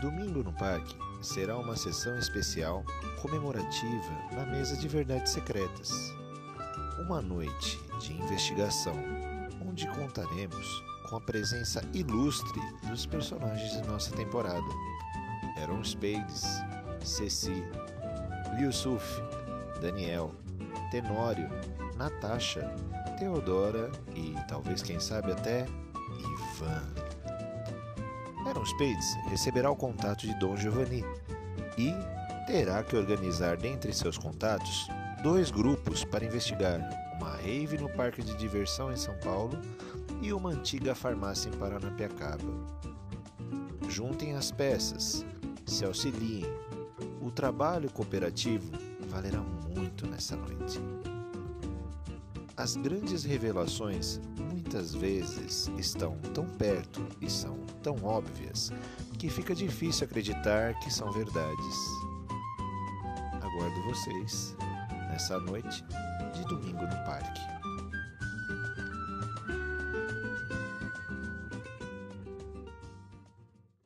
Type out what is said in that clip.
Domingo no Parque será uma sessão especial comemorativa na mesa de verdades secretas. Uma noite de investigação onde contaremos com a presença ilustre dos personagens de nossa temporada. Aaron Spades, Ceci, Yusuf, Daniel, Tenório, Natasha, Teodora e talvez quem sabe até Ivan. Aaron Spades receberá o contato de Dom Giovanni e terá que organizar dentre seus contatos dois grupos para investigar uma rave no parque de diversão em São Paulo e uma antiga farmácia em Paranapiacaba. Juntem as peças, se auxiliem. O trabalho cooperativo valerá muito nessa noite. As grandes revelações muitas vezes estão tão perto e são tão óbvias que fica difícil acreditar que são verdades. Aguardo vocês nessa noite de domingo no.